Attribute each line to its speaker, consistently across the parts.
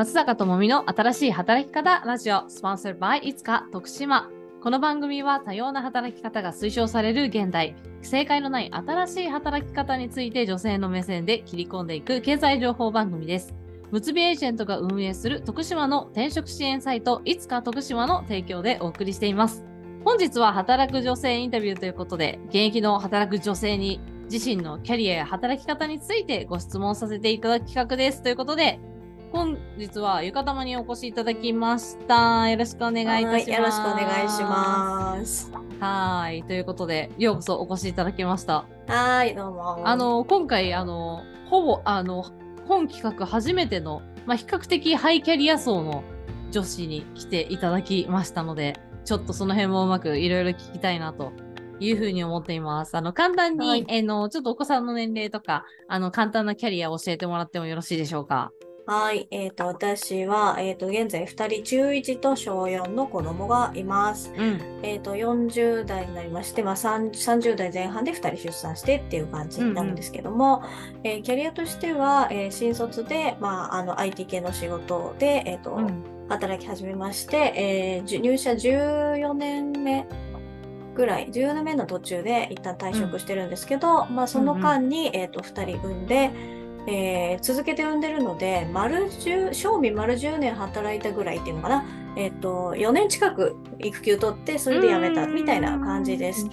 Speaker 1: 松坂智美の新しい働き方ラジオ、スポンサー by いつか徳島。この番組は多様な働き方が推奨される現代、正解のない新しい働き方について女性の目線で切り込んでいく経済情報番組です。むつびエージェントが運営する徳島の転職支援サイト、いつか徳島の提供でお送りしています。本日は働く女性インタビューということで、現役の働く女性に自身のキャリアや働き方についてご質問させていただく企画です。ということで、本日はゆかたまにお越しいただきました。よろしくお願いいたします。よ
Speaker 2: ろしくお願いします。
Speaker 1: はい。ということで、ようこそお越しいただきました。
Speaker 2: はい、どうも。
Speaker 1: あの、今回、あの、ほぼ、あの、本企画初めての、まあ、比較的ハイキャリア層の女子に来ていただきましたので、ちょっとその辺もうまくいろいろ聞きたいなというふうに思っています。あの、簡単に、はい、えの、ちょっとお子さんの年齢とか、あの、簡単なキャリアを教えてもらってもよろしいでしょうか？
Speaker 2: はい。えっ、ー、と、私は、えっ、ー、と、現在2人、中1と小4の子供がいます。うん、えっ、と、40代になりまして、まあ、30代前半で2人出産してっていう感じになるんですけども、うんうん、えー、キャリアとしては、えー、新卒で、まあ、あの、IT 系の仕事で、えっ、と、うん、働き始めまして、えー、入社14年目ぐらい、14年目の途中で一旦退職してるんですけど、まあ、その間に、えっ、と、2人産んで、えー、続けて産んでるので、丸10、賞味丸10年働いたぐらいっていうのかな。えっ、ー、と、4年近く育休取って、それで辞めたみたいな感じです。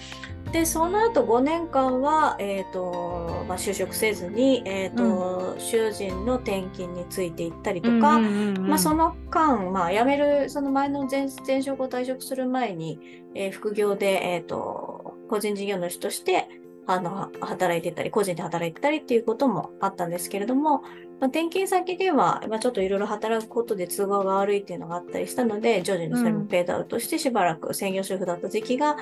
Speaker 2: で、その後5年間は、えっ、ー、と、まあ、就職せずに、えっ、と、うん、囚人の転勤についていったりとか、まあ、その間、まあ、辞める、その前の前前職を退職する前に、えー、副業で、えっ、と、個人事業主として、あの、働いてたり、個人で働いてたりっていうこともあったんですけれども、まあ、転勤先では、まあ、ちょっといろいろ働くことで都合が悪いっていうのがあったりしたので、徐々にそれもペードアウトしてしばらく専業主婦だった時期が、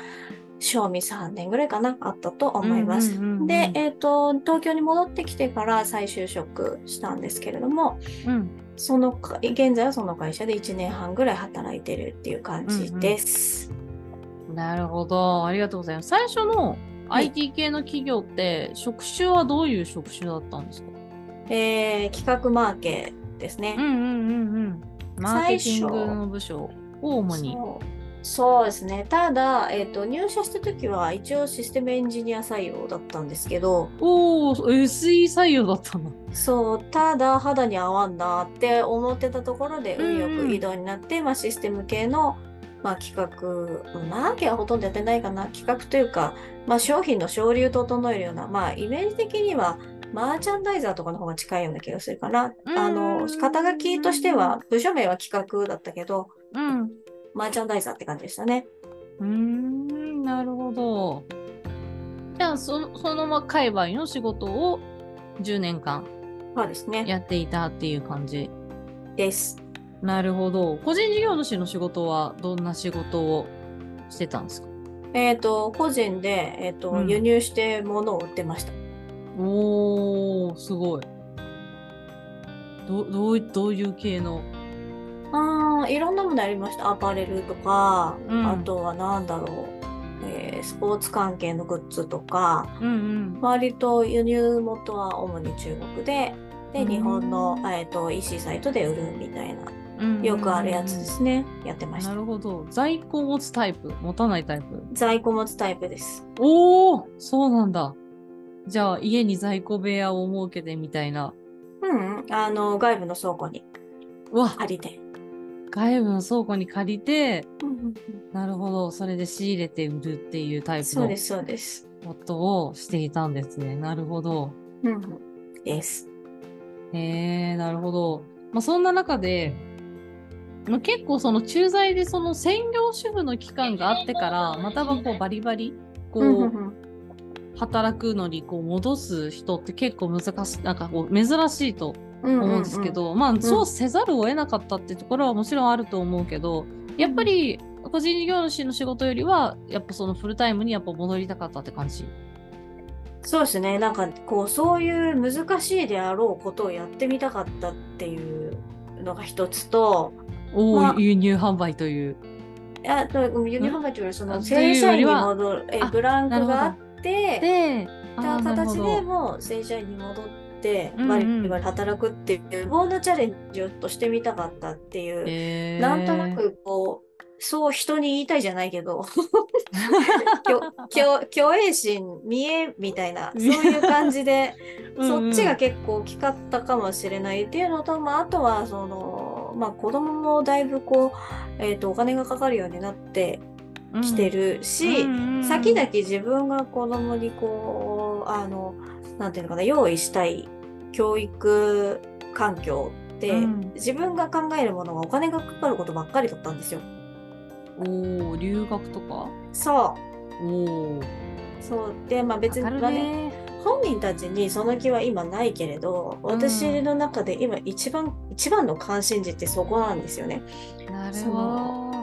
Speaker 2: 賞味3年ぐらいかな、あったと思います。で、えっ、ー、と、東京に戻ってきてから再就職したんですけれども、うん、その、現在はその会社で1年半ぐらい働いてるっていう感じです。
Speaker 1: うんうん、なるほど。ありがとうございます。最初の IT 系の企業って職種はどういう職種だったんですか？
Speaker 2: えー、企画マーケですね。
Speaker 1: うんうんうんうん。マーケティングの部署を主に。
Speaker 2: そうですね。ただ、えっ、ー、と、入社した時は一応システムエンジニア採用だったんですけど。
Speaker 1: おお、SE 採用だったの
Speaker 2: そう、ただ肌に合わんなって思ってたところで、運よく移動になって、まあシステム系のまあ、企画、マーケはほとんどやってないかな、企画というか、まあ、商品の省流整えるような、まあ、イメージ的には、マーチャンダイザーとかの方が近いような気がするかな。あの、肩書きとしては、部署名は企画だったけど、うん、マーチャンダイザーって感じでしたね。
Speaker 1: うん、なるほど。じゃあ、そそのま界隈の仕事を10年間
Speaker 2: そうですね。
Speaker 1: やっていたっていう感じ？
Speaker 2: です。
Speaker 1: なるほど。個人事業主の仕事はどんな仕事をしてたんですか？
Speaker 2: えっ、ー、と、個人で、えっ、ー、と、うん、輸入して物を売ってました。
Speaker 1: おー、すごい。どどうどういう系の？
Speaker 2: ああ、いろんなものありました。アパレルとか、うん、あとは何だろう。えー、スポーツ関係のグッズとか、うんうん、割と輸入元は主に中国で、で、日本の、えーと、EC サイトで売るみたいなよくあるやつですね。やってました。
Speaker 1: なるほど。在庫持つタイプ？持たないタイプ？
Speaker 2: 在庫持つタイプです。
Speaker 1: おおそうなんだ。じゃあ、家に在庫部屋を設けてみたいな。
Speaker 2: うん、あの、外部の倉庫に借りて。
Speaker 1: 外部の倉庫に借りて、なるほど。それで仕入れて売るっていうタイプの。
Speaker 2: そうです、そうです。
Speaker 1: ことをしていたんですね。なるほど。
Speaker 2: うん、です。
Speaker 1: へえ、なるほど。まあ、そんな中で、まあ、結構その駐在でその専業主婦の期間があってからまたはこうバリバリこう働くのにこう戻す人って結構難しいなんかこう珍しいと思うんですけど、まあそうせざるを得なかったってところはもちろんあると思うけどやっぱり個人事業主の仕事よりはやっぱそのフルタイムにやっぱ戻りたかったって感じ？
Speaker 2: そうですね。なんかこうそういう難しいであろうことをやってみたかったっていうのが一つと
Speaker 1: おまあ、輸入販売という。
Speaker 2: いや輸入販売というよりその正社員に戻るえブランクがあってでた形でもう正社員に戻っててバリバリ働くっていうボーナチャレンジをとしてみたかったっていう、えー、なんとなくこうそう人に言いたいじゃないけど。虚栄心見えみたいな そういう感じで そっちが結構大きかったかもしれないっていうのと、まあ、あとはその、まあ、子供もだいぶこう、えーと、お金がかかるようになってきてるし、うん、先々自分が子供にこうあのなんていうのかな用意したい教育環境って、うん、自分が考えるものがお金がかかることばっかりだったんですよ。
Speaker 1: おお留学とか？
Speaker 2: そう。おそう。でまあ別に、ね、本人たちにその気は今ないけれど、私の中で今一番一番の関心事ってそこなんですよね。
Speaker 1: なるほど。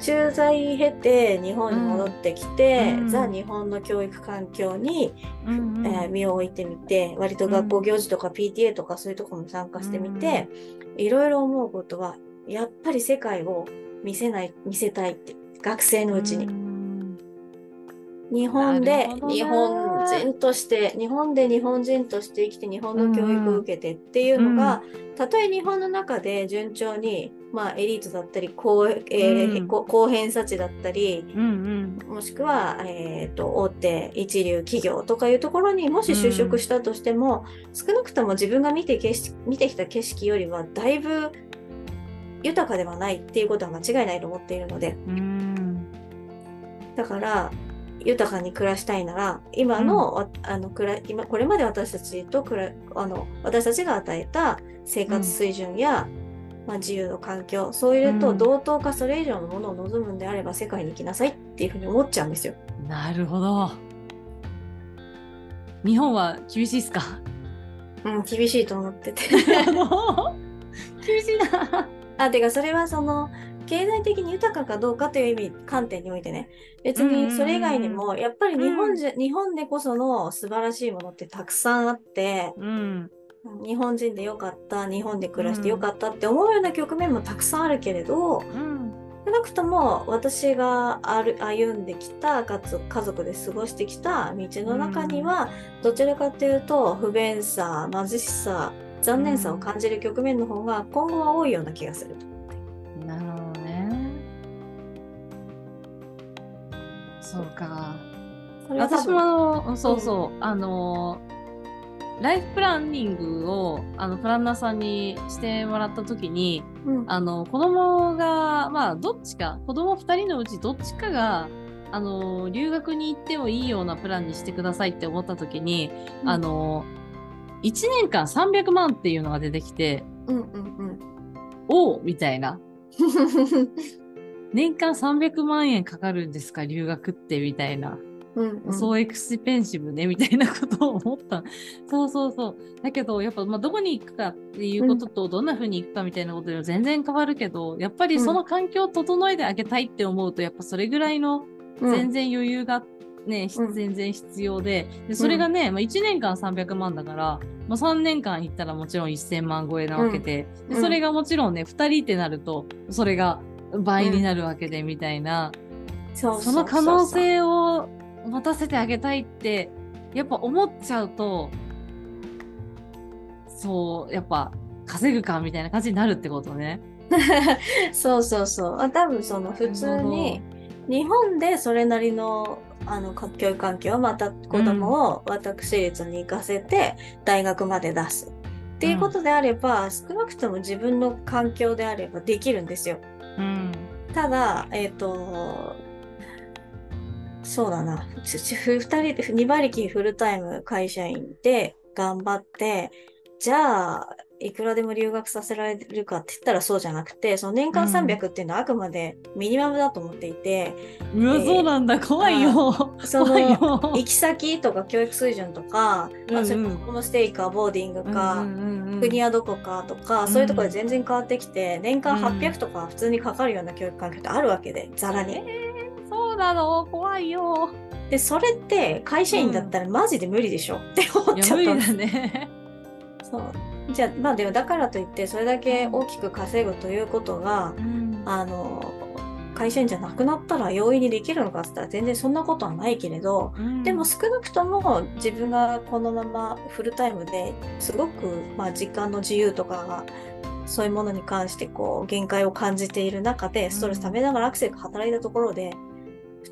Speaker 2: 駐在経て日本に戻ってきて、うん、ザ・日本の教育環境に、うんうん、えー、身を置いてみて割と学校行事とか PTA とかそういうとこも参加してみて、いろいろ思うことはやっぱり世界を見せない、見せたいって、学生のうちに。日本で日本人として、日本で日本人として生きて日本の教育を受けてっていうのが、たとえ日本の中で順調に、まあ、エリートだったり高,、えー、うん、高偏差値だったり、もしくは、えーと、大手一流企業とかいうところにもし就職したとしても、うん、少なくとも自分が見て見てきた景色よりはだいぶ豊かではないっていうことは間違いないと思っているので、だから豊かに暮らしたいなら今のうん、あのくら今これまで私たちとくらあの私たちが与えた生活水準や、うん、まあ、自由の環境そういうと同等かそれ以上のものを望むんであれば世界に行きなさいっていうふうに思っちゃうんですよ。
Speaker 1: なるほど。日本は厳しいですか？
Speaker 2: うん、厳しいと思ってて
Speaker 1: 厳しいな。
Speaker 2: あ、てかそれはその、経済的に豊かかどうかという意味、観点においてね。別にそれ以外にも、やっぱり日本じゃ、日本でこその素晴らしいものってたくさんあって、うん、日本人でよかった、日本で暮らしてよかったって思うような局面もたくさんあるけれど、うん。少なくとも私が歩んできたかつ家族で過ごしてきた道の中には、どちらかというと不便さ貧しさ残念さを感じる局面の方が今後は多いような気がする。
Speaker 1: なるほどね。そうか。私もそうそう、うん、あのライフプランニングをあのプランナーさんにしてもらった時に、うん、あの子供がまあどっちか子供2人のうちどっちかがあの留学に行ってもいいようなプランにしてくださいって思った時に、うん、あの1年間300万っていうのが出てきて、うんうんうん、おおみたいな。年間300万円かかるんですか？留学ってみたいな。うんうん、そうエクスペンシブねみたいなことを思った。そうそうそう。だけど、やっぱ、まあ、どこに行くかっていうことと、どんな風に行くかみたいなことでは全然変わるけど、やっぱりその環境を整えてあげたいって思うと、やっぱそれぐらいの全然余裕があって、ね、全然必要で。でそれがね、まあ、1年間300万だから、まあ、3年間行ったらもちろん1000万超えなわけで。でそれがもちろんね2人ってなるとそれが倍になるわけでみたいな、その可能性を持たせてあげたいってやっぱ思っちゃうとそうやっぱ稼ぐかみたいな感じになるってことね。
Speaker 2: そうそうそう。多分その普通に日本でそれなりのあの教育環境をまた子供を私立に行かせて大学まで出す。っていうことであれば、うん、少なくとも自分の環境であればできるんですよ。うん、ただ、えっ、ー、と、そうだな、2人で2馬力フルタイム会社員で頑張って、じゃあ、いくらでも留学させられるかって言ったらそうじゃなくて、その年間300っていうのはあくまでミニマムだと思っていて。
Speaker 1: うん、うわ、そうなんだ、怖いよ。
Speaker 2: その、行き先とか教育水準とか、うんうん、それホームステイかボーディングか、うんうんうん、国はどこかとか、そういうところで全然変わってきて、年間800とか普通にかかるような教育環境ってあるわけで、ざらに。
Speaker 1: えー、そうなの？怖いよ。
Speaker 2: で、それって会社員だったらマジで無理でしょ、うん、って思っちゃったんです。ね。そう。じゃあまあでもだからといってそれだけ大きく稼ぐということが、うん、あの会社員じゃなくなったら容易にできるのかって言ったら全然そんなことはないけれど、うん、でも少なくとも自分がこのままフルタイムですごく、まあ、時間の自由とかがそういうものに関してこう限界を感じている中でストレスためながらアクセルが働いたところで、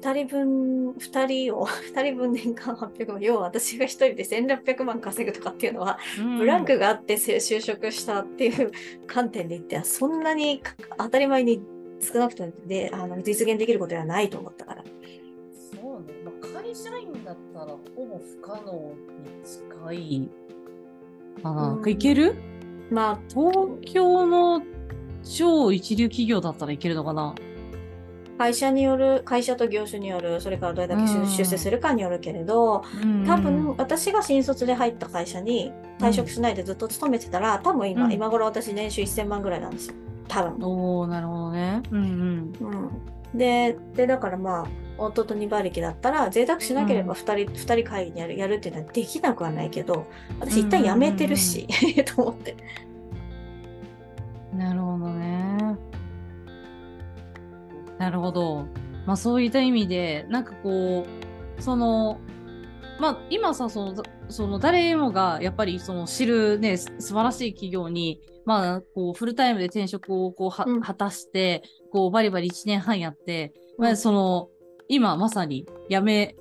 Speaker 2: 2人分、2人を、2人分年間800万、要は私が1人で1600万稼ぐとかっていうのは、うん、ブランクがあって就職したっていう観点で言っては、そんなに当たり前に少なくともであの実現できることではないと思ったから。
Speaker 1: そうね、まあ、会社員だったらほぼ不可能に近い。かな。うん、いける？まあ、東京の超一流企業だったらいけるのかな？
Speaker 2: 会社による、会社と業種による、それからどれだけ出世するかによるけれど、多分私が新卒で入った会社に退職しないでずっと勤めてたら、多分今、うん、今頃私年収1000万ぐらいなんですよ。多分。
Speaker 1: おおなるほどね。うんうん。
Speaker 2: うん、で、で、だからまあ、夫と2馬力だったら、贅沢しなければ2人、うん、2人会議にやるやるっていうのはできなくはないけど、私一旦辞めてるし、と思って。
Speaker 1: なるほどね。なるほど。まあそういった意味で、なんかこう、その、まあ今さ、その、その誰もがやっぱりその知るね、素晴らしい企業に、まあこうフルタイムで転職をこうは、うん、果たして、こうバリバリ1年半やって、まあその、今まさに辞め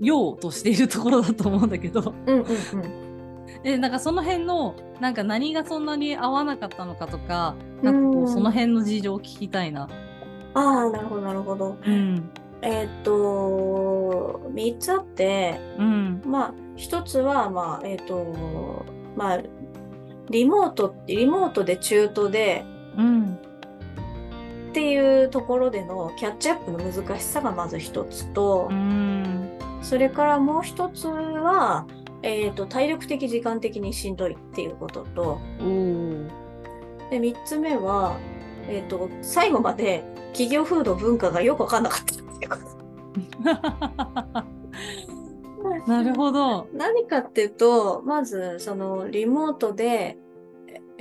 Speaker 1: ようとしているところだと思うんだけど、うんうんうん、でなんかその辺のなんか何がそんなに合わなかったのかとかなんかこうその辺の事情を聞きたいな。
Speaker 2: ああ、なるほど、なるほど。うん、えー、っと、3つあって、うん、まあ、1つは、まあ、えー、っと、まあ、リモート、リモートで中途で、うん、っていうところでのキャッチアップの難しさがまず1つと、うん、それからもう1つは、えーと、体力的時間的にしんどいっていうことと、で3つ目は、えーと最後まで企業風土文化がよく分かんなかったっていうこと。
Speaker 1: なるほど。
Speaker 2: 何かっていうと、まず、その、リモートで、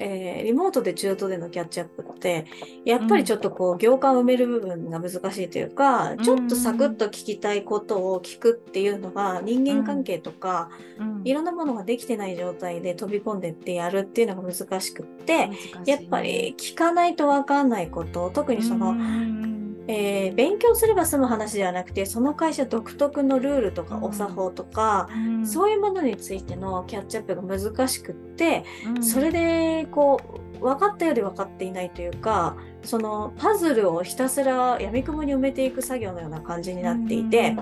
Speaker 2: えー、リモートで中途でのキャッチアップって、やっぱりちょっとこう、行間を埋める部分が難しいというか、うん、ちょっとサクッと聞きたいことを聞くっていうのが、人間関係とか、うん、いろんなものができてない状態で飛び込んでってやるっていうのが難しくって、ね、やっぱり聞かないとわかんないこと、特にその、うんえー、勉強すれば済む話ではなくてその会社独特のルールとかお作法とか、うん、そういうものについてのキャッチアップが難しくって、うん、それでこう分かったより分かっていないというかそのパズルをひたすらやみくもに埋めていく作業のような感じになっていて。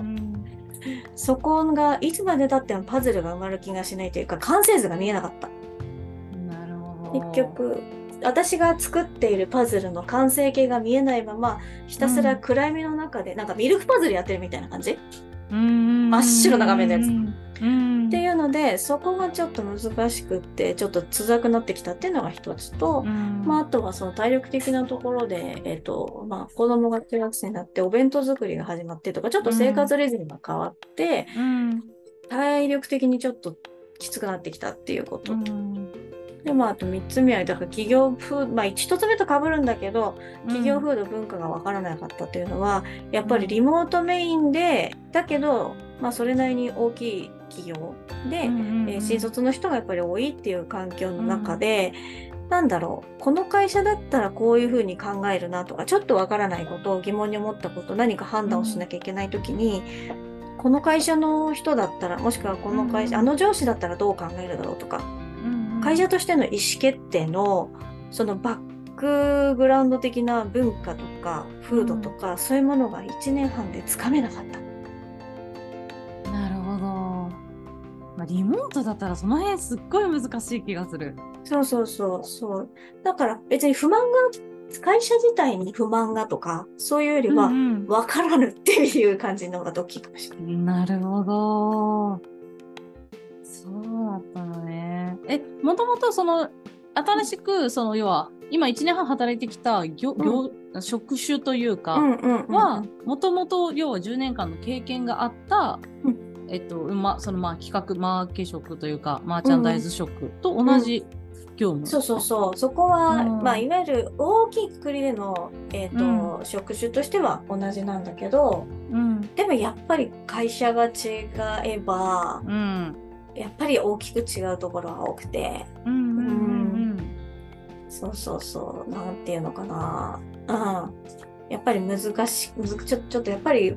Speaker 2: そこがいつまでたってもパズルが埋まる気がしないというか完成図が見えなかった。結局私が作っているパズルの完成形が見えないままひたすら暗闇の中で、うん、なんかミルクパズルやってるみたいな感じ？真っ白な画面のやつ。っていうのでそこがちょっと難しくってちょっと辛くなってきたっていうのが一つと、まあ、あとはその体力的なところで、えーとまあ、子供が中学生になってお弁当作りが始まってとかちょっと生活リズムが変わって、体力的にちょっときつくなってきたっていうこと。と。でもあと3つ目はだから企業風まあ1つ目とかぶるんだけど企業風土文化が分からなかったというのは、うん、やっぱりリモートメインでだけど、まあ、それなりに大きい企業で、うんうんうん、えー、新卒の人がやっぱり多いっていう環境の中で、うん、なんだろうこの会社だったらこういうふうに考えるなとかちょっと分からないことを疑問に思ったこと何か判断をしなきゃいけない時に、この会社の人だったらもしくはこの会社、うん、あの上司だったらどう考えるだろうとか会社としての意思決定のそのバックグラウンド的な文化とか風土とか、うん、そういうものが1年半でつかめなかった。
Speaker 1: なるほど。まあ、リモートだったらその辺すっごい難しい気がする。
Speaker 2: そうそうそうそう。だから別に不満が会社自体に不満がとかそういうよりは分からぬっていう感じの方が大きいかもしれない。
Speaker 1: なるほど。そうだったのね。え、もともとその、新しく、その、要は、今1年半働いてきた業、業、うん、職種というか、は、もともと、要は10年間の経験があったえっと、ま、そのまあ企画、マーケ職というか、マーチャンダイズ職と同じ業務、うん、
Speaker 2: そうそうそう。そこは、まあ、いわゆる大きいくくりでの、えっ、ー、と、職種としては同じなんだけど、うん、でもやっぱり会社が違えば、うん、やっぱり大きく違うところが多くて、うんうんうん、そうそうそう、なんていうのかな。うん。やっぱり難しい、ちょちょっとやっぱり違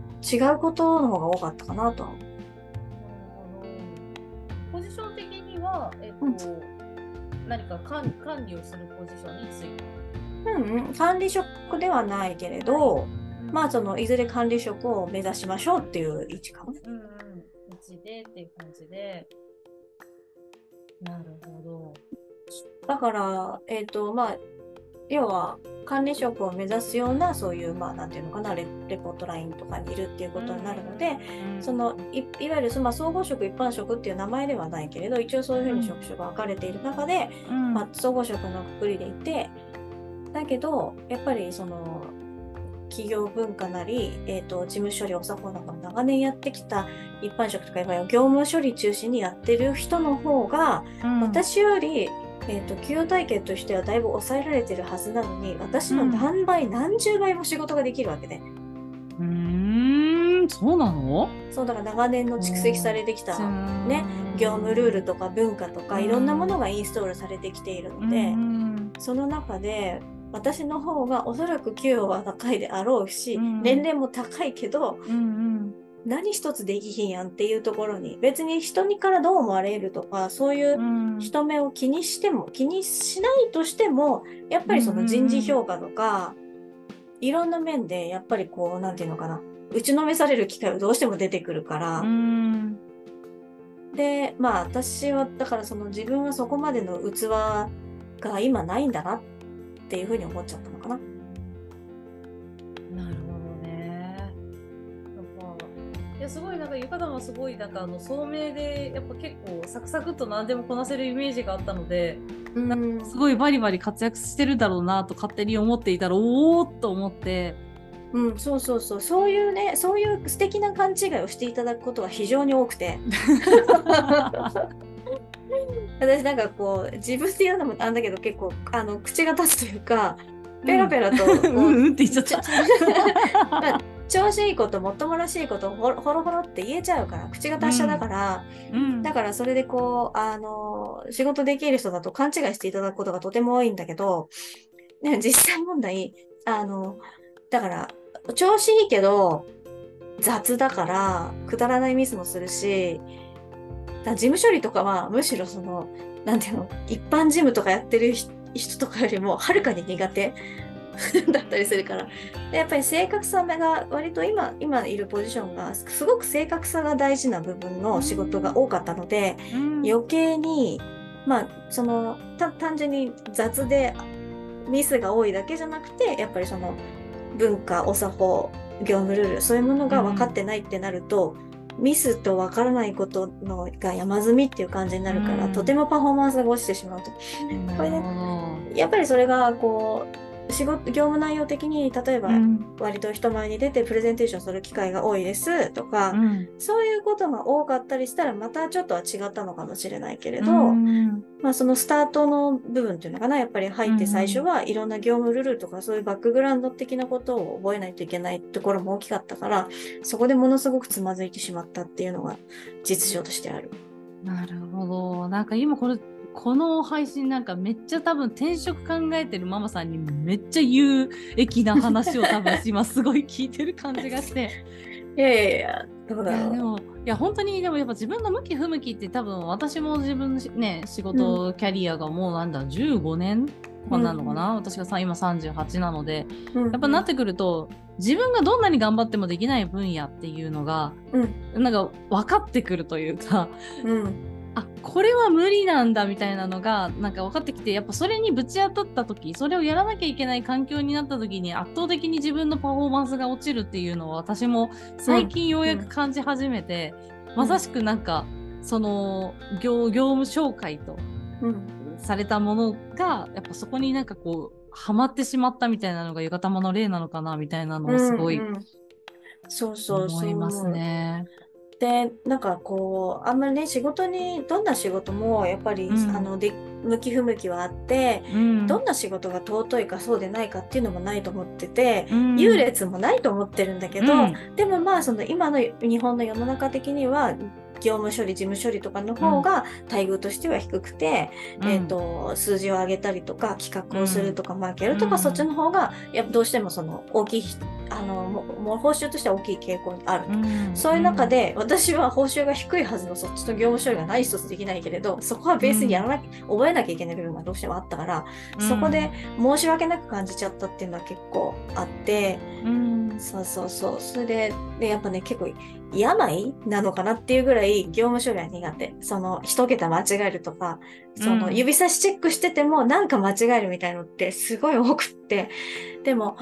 Speaker 2: うことの方が多かったかなと。は思う。
Speaker 1: ポジション的には、えっと、うん、何か管管理をするポジションについて。
Speaker 2: うん、管理職ではないけれど、まあそのいずれ管理職を目指しましょうっていう位置かもね。うんうん、
Speaker 1: 位置でっていう感じで。なるほど。
Speaker 2: だから、えっ、ー、と、まあ、要は管理職を目指すようなそういうまあなんていうのかなレレポートラインとかにいるっていうことになるので、うん、そのいいわゆるそ、まあ、総合職一般職っていう名前ではないけれど一応そういうふうに職種が分かれている中で、うん、まあ、総合職のくくりでいてだけどやっぱりその企業文化なり、えーと、事務処理お作法なんかも長年やってきた一般職とか業務処理中心にやってる人の方が、うん、私よりえーと、給与体系としてはだいぶ抑えられてるはずなのに私の何倍、うん、何十倍も仕事ができるわけで。
Speaker 1: うんそうなの？
Speaker 2: そうだから長年の蓄積されてきた、ね、業務ルールとか文化とかいろんなものがインストールされてきているのでその中で私の方がおそらく給与は高いであろうし、年齢も高いけど、うんうん。何一つできひんやんっていうところに別に人にからどう思われるとかそういう人目を気にしても、うん、気にしないとしてもやっぱりその人事評価とか、うん、いろんな面でやっぱりこう何て言うのかな。打ちのめされる機会はどうしても出てくるから。うん、でまあ私はだからその自分はそこまでの器が今ないんだなっていうふうに思っちゃったのかな。
Speaker 1: いやすごいなんか浴衣もすごいなんかあの聡明でやっぱ結構サクサクっと何でもこなせるイメージがあったので、うん、すごいバリバリ活躍してるだろうなと勝手に思っていたらおおっと思って。
Speaker 2: うん、そうそうそうそういうねそういう素敵な勘違いをしていただくことが非常に多くて 私なんかこう自分で言うのもなんだけど結構あの口が立つというかペラペラと、
Speaker 1: うん、うんって言っちゃった。
Speaker 2: 調子いいこともっともらしいことほろほろって言えちゃうから口が達者だから、うん、だからそれでこうあの仕事できる人だと勘違いしていただくことがとても多いんだけど、ね、実際問題あのだから調子いいけど雑だからくだらないミスもするし事務処理とかはむしろそのなんていうの一般事務とかやってる人とかよりもはるかに苦手 だったりするから。でやっぱり正確さが割と今今いるポジションがすごく正確さが大事な部分の仕事が多かったので、うん、余計にまあその単純に雑でミスが多いだけじゃなくてやっぱりその文化お作法業務ルールそういうものが分かってないってなると、うん、ミスと分からないことのが山積みっていう感じになるから、うん、とてもパフォーマンスが落ちてしまうと。これねやっぱりそれがこう仕事業務内容的に例えば割と人前に出てプレゼンテーションする機会が多いですとか、うん、そういうことが多かったりしたらまたちょっとは違ったのかもしれないけれど、うん、まあ、そのスタートの部分っていうのかなやっぱり入って最初はいろんな業務ルールとかそういうバックグラウンド的なことを覚えないといけないところも大きかったからそこでものすごくつまずいてしまったっていうのが実情としてある。
Speaker 1: なるほど。なんか今これこの配信なんかめっちゃ多分転職考えてるママさんにめっちゃ有益な話を多分今すごい聞いてる感じがして。
Speaker 2: いやいやいや、どうだろ
Speaker 1: う。でも、いや、本当に、でもやっぱ自分の向き不向きって多分私も自分ね、仕事、うん、キャリアがもうなんだ、15年とかなのかな、うん、私がさ今38なので、うん、やっぱなってくると、自分がどんなに頑張ってもできない分野っていうのが、うん、なんか分かってくるというか、うん、あこれは無理なんだみたいなのがなんか分かってきてやっぱそれにぶち当たった時それをやらなきゃいけない環境になった時に圧倒的に自分のパフォーマンスが落ちるっていうのを私も最近ようやく感じ始めて、うん、まさしくなんかその業業務紹介とされたものがやっぱそこになんかこうはまってしまったみたいなのが浴衣の例なのかなみたいなのをすごい思いますね。
Speaker 2: でなんかこうあんまりね仕事にどんな仕事もやっぱり、うん、あので向き不向きはあって、うん、どんな仕事が尊いかそうでないかっていうのもないと思ってて、うん、優劣もないと思ってるんだけど、でもまあその今の日本の世の中的には業務処理事務処理とかの方が待遇としては低くて、うん、えーと、数字を上げたりとか企画をするとか、マーケルとか、そっちの方がやどうしてもその大きいあのも報酬としては大きい傾向にある。そういう中で私は報酬が低いはずのそっちの業務処理がない一つできないけれどそこはベースにやらなきゃ、覚えなきゃいけない部分がどうしてもあったから、そこで申し訳なく感じちゃったっていうのは結構あって、そうそうそう。それででやっぱね結構病なのかなっていうぐらい業務処理は苦手。その一桁間違えるとか、その指差しチェックしててもなんか間違えるみたいのってすごい多くって。でも、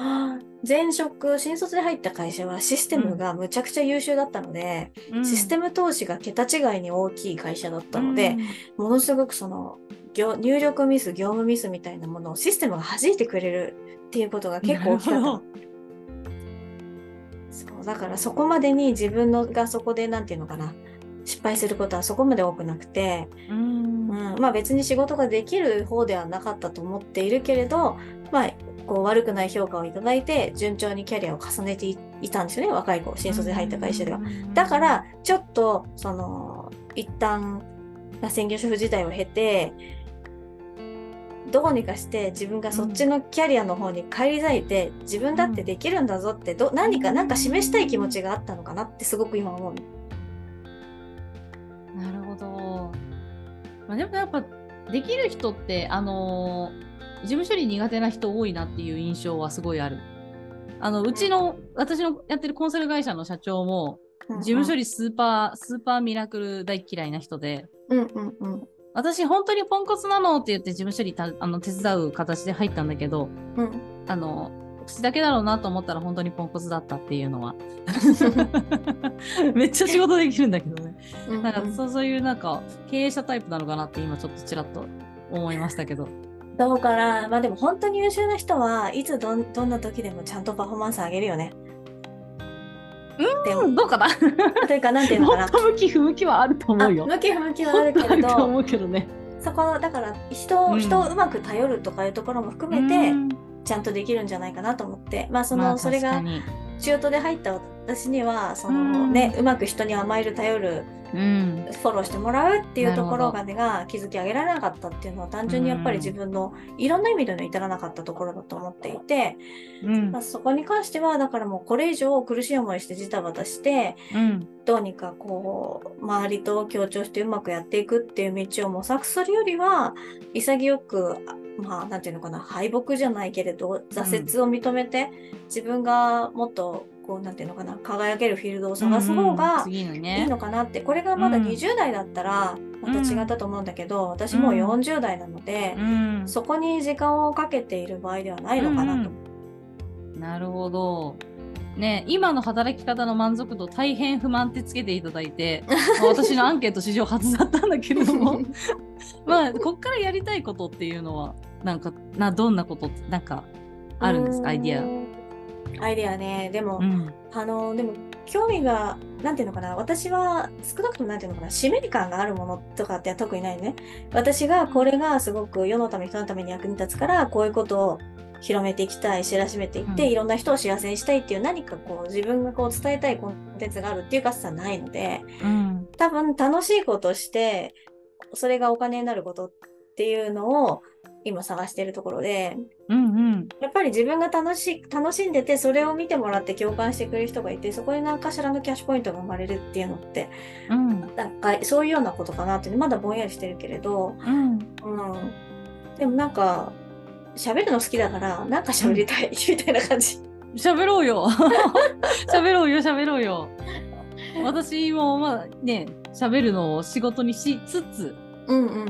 Speaker 2: 前職、新卒で入った会社はシステムがむちゃくちゃ優秀だったので、うん、システム投資が桁違いに大きい会社だったので、うん、ものすごくその入力ミス、業務ミスみたいなものをシステムが弾いてくれるっていうことが結構大きかった。そうだからそこまでに自分のがそこで何て言うのかな失敗することはそこまで多くなくて、うん、うん、まあ別に仕事ができる方ではなかったと思っているけれど、まあ、こう悪くない評価をいただいて順調にキャリアを重ねていたんですよね若い子新卒で入った会社では。だからちょっとその一旦専業主婦自体を経てどうにかして自分がそっちのキャリアの方に返り咲いて、自分だってできるんだぞってど何か何か示したい気持ちがあったのかなってすごく今思う。
Speaker 1: なるほど。まあ、でもやっぱできる人ってあのー、事務処理苦手な人多いなっていう印象はすごいある。あのうちの私のやってるコンサル会社の社長も事務処理スーパー、スーパーミラクル大嫌いな人で、うんうんうん、私本当にポンコツなのって言って事務処理たあの手伝う形で入ったんだけど、うん、あの口だけだろうなと思ったら本当にポンコツだったっていうのは めっちゃ仕事できるんだけどねなんかそうそういうなんか経営者タイプなのかなって今ちょっとちらっと思いましたけど。
Speaker 2: どうかなまあでも本当に優秀な人はいつどどんな時でもちゃんとパフォーマンス上げるよね。
Speaker 1: うん、どうかな？
Speaker 2: というか、なんていうのかな。
Speaker 1: 向き不向きはあると思うよ。
Speaker 2: 向き不向きはあるけれど。
Speaker 1: と思うけどね。
Speaker 2: そこだから人を、人をうまく頼るとかいうところも含めて、ちゃんとできるんじゃないかなと思って、まあその、まあ、それが中途で入った私にはそのね、うまく人に甘える頼るうん、フォローしてもらうっていうところがねが築き上げられなかったっていうのは単純にやっぱり自分のいろんな意味での至らなかったところだと思っていて、うん、まあ、そこに関してはだからもうこれ以上苦しい思いしてジタバタして、うん、どうにかこう周りと協調してうまくやっていくっていう道を模索するよりは潔くまあなんていうのかな敗北じゃないけれど挫折を認めて、自分がもっとこうなんていうのかな輝けるフィールドを探す方がいいのかなって、これがまだ20代だったらまた違ったと思うんだけど、私もう40代なので、そこに時間をかけている場合ではないのかなと。
Speaker 1: なるほど。ね、今の働き方の満足度大変不満ってつけていただいて、まあ、私のアンケート史上初だったんだけれども。まあこっからやりたいことっていうのはなんかなどんなことなんかあるんですか？アイディア。
Speaker 2: アイデアね。でも、うん、あの、でも、興味が、なんていうのかな、私は少なくともなんていうのかな、使命感があるものとかって特にないね。私がこれがすごく世のため、人のために役に立つから、こういうことを広めていきたい、知らしめていって、うん、いろんな人を幸せにしたいっていう何かこう、自分がこう伝えたいコンテンツがあるっていうかさないので、うん、多分楽しいことして、それがお金になることっていうのを、今探しているところで、うんうん、やっぱり自分が楽し楽しんでてそれを見てもらって共感してくれる人がいてそこに何かしらのキャッシュポイントが生まれるっていうのって、うん、なんかそういうようなことかなってまだぼんやりしてるけれど、うん、うん、でもなんか喋るの好きだからなんか喋りたい、うん、みたいな感じ。
Speaker 1: 喋ろうよ。喋ろうよ喋ろうよ。私もまあね喋るのを仕事にしつつ、うんうん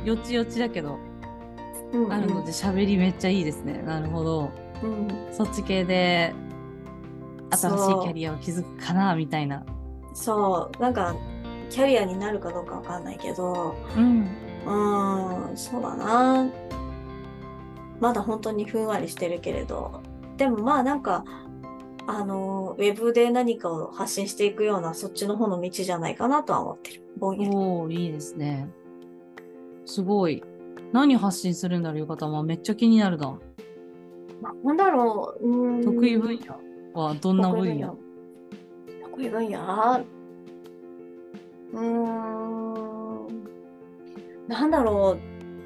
Speaker 1: うん、よちよちだけどあるので喋りめっちゃいいですね。なるほど。うん、そっち系で新しいキャリアを築くかなみたいな。
Speaker 2: そうなんかキャリアになるかどうかわかんないけど、うん、うんそうだな。まだ本当にふんわりしてるけれど、でもまあなんかあの、ウェブで何かを発信していくような、そっちの方の道じゃないかなとは思ってる。ぼんやり。
Speaker 1: おー、いいですね。すごい。何発信するんだろう、よかたま。めっちゃ気になるな。
Speaker 2: なんだろう。うん
Speaker 1: 得意分野はどんな分野？
Speaker 2: 得意分野？うーん。なんだろ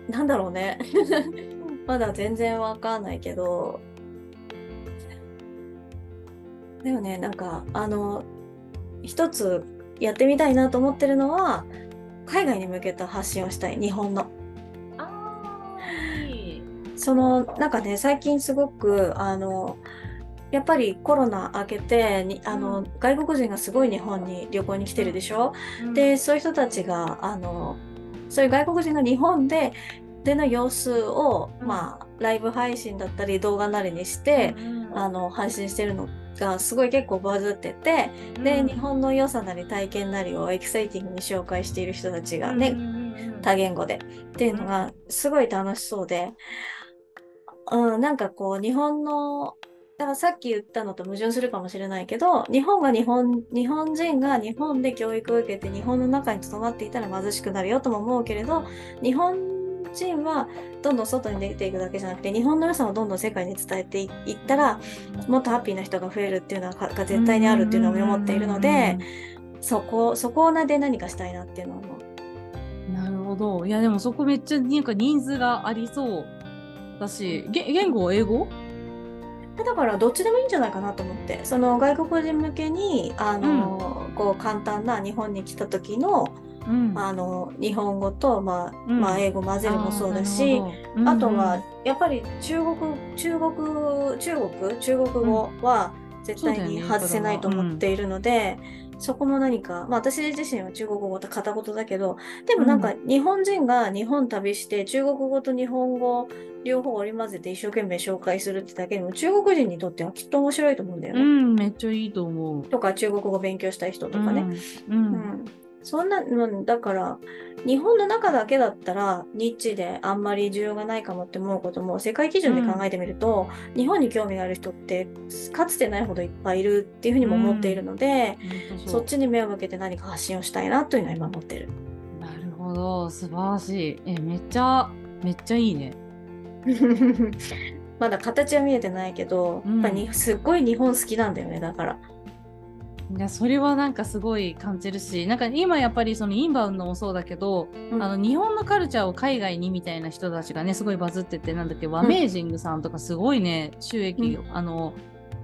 Speaker 2: う。なんだろうね。まだ全然わかんないけど。でもね、なんか、あの、一つやってみたいなと思ってるのは、海外に向けた発信をしたい、日本の。そのなんかね最近すごくあのやっぱりコロナ明けてにあの、
Speaker 1: うん。
Speaker 2: 外国人がすごい日本に旅行に来てるでしょ、でそういう人たちがあのそういう外国人が日本ででの様子を、
Speaker 1: うん。
Speaker 2: まあライブ配信だったり動画なりにして、あの配信してるのがすごい結構バズってて、で日本の良さなり体験なりをエキサイティングに紹介している人たちがね、多言語で。っていうのがすごい楽しそうで、うん、なんかこう日本のだからさっき言ったのと矛盾するかもしれないけど日本が日本日本人が日本で教育を受けて日本の中にとどまっていたら貧しくなるよとも思うけれど日本人はどんどん外に出ていくだけじゃなくて日本の良さをどんどん世界に伝えていったらもっとハッピーな人が増えるっていうのはがが絶対にあるっていうのを思っているのでそこそこで何かしたいなっていうのは思う。
Speaker 1: なるほど。いや、でもそこめっちゃなんか人数がありそうだし、げ言語英語？
Speaker 2: だからどっちでもいいんじゃないかなと思って。その外国人向けにあの、こう簡単な日本に来た時の
Speaker 1: うん。
Speaker 2: あの日本語と、まあ
Speaker 1: うん。
Speaker 2: まあ、英語混ぜるもそうだしあ,、
Speaker 1: あ
Speaker 2: とは、やっぱり中国中国中国中国語は絶対に外せないと思っているので。そこも何か、まあ私自身は中国語と片言だけど、でもなんか日本人が日本旅して中国語と日本語両方織り交ぜて一生懸命紹介するってだけでも中国人にとってはきっと面白いと思うんだよね。
Speaker 1: うん、めっちゃいいと思う。
Speaker 2: とか中国語勉強したい人とかね。
Speaker 1: うん。うん
Speaker 2: うんそんな、うんだから日本の中だけだったらニッチであんまり需要がないかもって思うことも世界基準で考えてみると、日本に興味がある人ってかつてないほどいっぱいいるっていうふうにも思っているので、
Speaker 1: ほんと
Speaker 2: そっちに目を向けて何か発信をしたいなというのは今思ってる。
Speaker 1: なるほど、素晴らしい。え、めっちゃ、めっちゃいいね。
Speaker 2: まだ形は見えてないけど、
Speaker 1: うん
Speaker 2: やっぱにすっごい日本好きなんだよねだから。
Speaker 1: いや、それはなんかすごい感じるし、なんか今やっぱりそのインバウンドもそうだけど、
Speaker 2: うん。
Speaker 1: あの日本のカルチャーを海外にみたいな人たちがね、すごいバズってて、なんだっけ、ワメージングさんとかすごいね、収益、あの、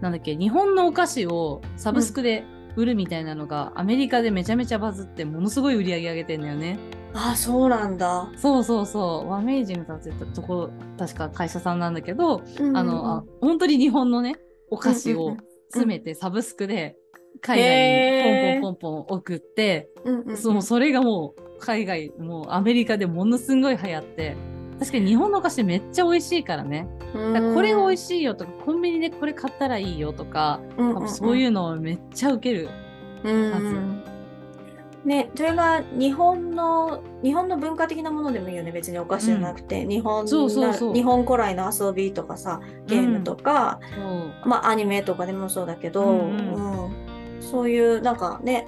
Speaker 1: なんだっけ、日本のお菓子をサブスクで売るみたいなのが、アメリカでめちゃめちゃバズって、ものすごい売り上げ上げてんだよね。
Speaker 2: ああそうなんだ。
Speaker 1: そうそうそう、ワメージングさんって言ったところ、確か会社さんなんだけど、あの、あ本当に日本のね、お菓子を詰めてサブスクで海外にポンポンポンポン送って、
Speaker 2: うんうんうん。
Speaker 1: そのそれがもう海外、もうアメリカでものすごい流行って、確かに日本のお菓子めっちゃ美味しいからね。これ美味
Speaker 2: し
Speaker 1: しいよとか、コンビニでこれ買ったらいいよとか、そういうのめっちゃウケる。
Speaker 2: うん
Speaker 1: はず
Speaker 2: ね、それが日本の日本の文化的なものでもいいよね。別にお菓子じゃなくて、日本
Speaker 1: そうそう
Speaker 2: 日本古来の遊びとかさゲームとか、
Speaker 1: そう。
Speaker 2: まあアニメとかでもそうだけど、
Speaker 1: うん。
Speaker 2: うんそういうなんかね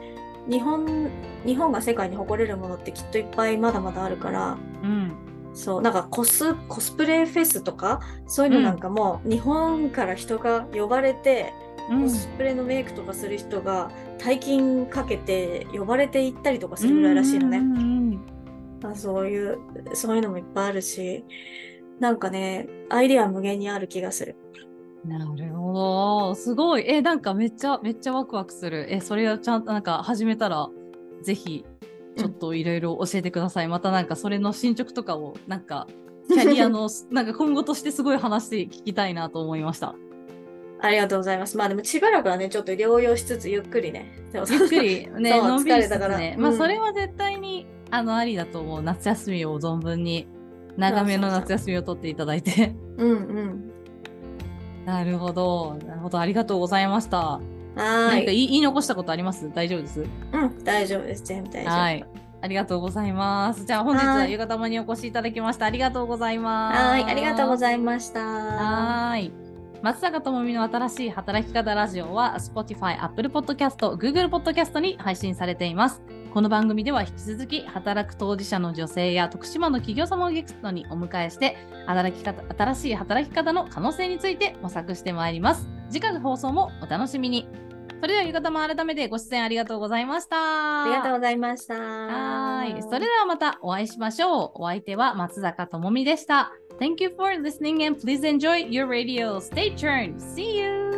Speaker 2: 日本日本が世界に誇れるものってきっといっぱいまだまだあるから
Speaker 1: うん。
Speaker 2: そうなんかコスコスプレフェスとかそういうのなんかも、日本から人が呼ばれて、
Speaker 1: うん
Speaker 2: コスプレのメイクとかする人が大金かけて呼ばれて行ったりとかするぐらいらしいのね。
Speaker 1: うんうんうん
Speaker 2: あそういうそういうのもいっぱいあるしなんかねアイデアは無限にある気がする。
Speaker 1: なるほど。すごい。え、なんかめっちゃ、めっちゃワクワクする。え、それをちゃんとなんか始めたら、ぜひ、ちょっといろいろ教えてください。またなんかそれの進捗とかを、なんか、キャリアの、なんか今後としてすごい話して聞きたいなと思いました。
Speaker 2: ありがとうございます。まあでもしばらくはねちょっと療養しつつゆっくりね。
Speaker 1: ゆっくりね、のんびりしつつ
Speaker 2: 疲れたから
Speaker 1: ね。まあ
Speaker 2: うん
Speaker 1: それは絶対に、あの、ありだと思う。夏休みを存分に、長めの夏休みを取っていただいて。
Speaker 2: うんうん。
Speaker 1: なるほど。なるほど。ありがとうございました。
Speaker 2: は
Speaker 1: い。言い残したことあります？大丈夫です？
Speaker 2: うん大丈夫です。全部大丈夫。
Speaker 1: はい。ありがとうございます。じゃあ本日は
Speaker 2: はい
Speaker 1: 夕方まにお越しいただきました。ありがとうございます。
Speaker 2: はーいありがとうございました。
Speaker 1: はーい。松坂智美の新しい働き方ラジオは Spotify、Apple Podcast、Google Podcast に配信されています。この番組では引き続き働く当事者の女性や徳島の企業様をゲストにお迎えして働き方新しい働き方の可能性について模索してまいります。次回の放送もお楽しみに。それでは浴衣も改めてご出演ありがとうございました。
Speaker 2: ありがとうございました。
Speaker 1: はい。それではまたお会いしましょう。お相手は松坂智美でした。Thank you for listening and please enjoy your radio. Stay tuned. See you!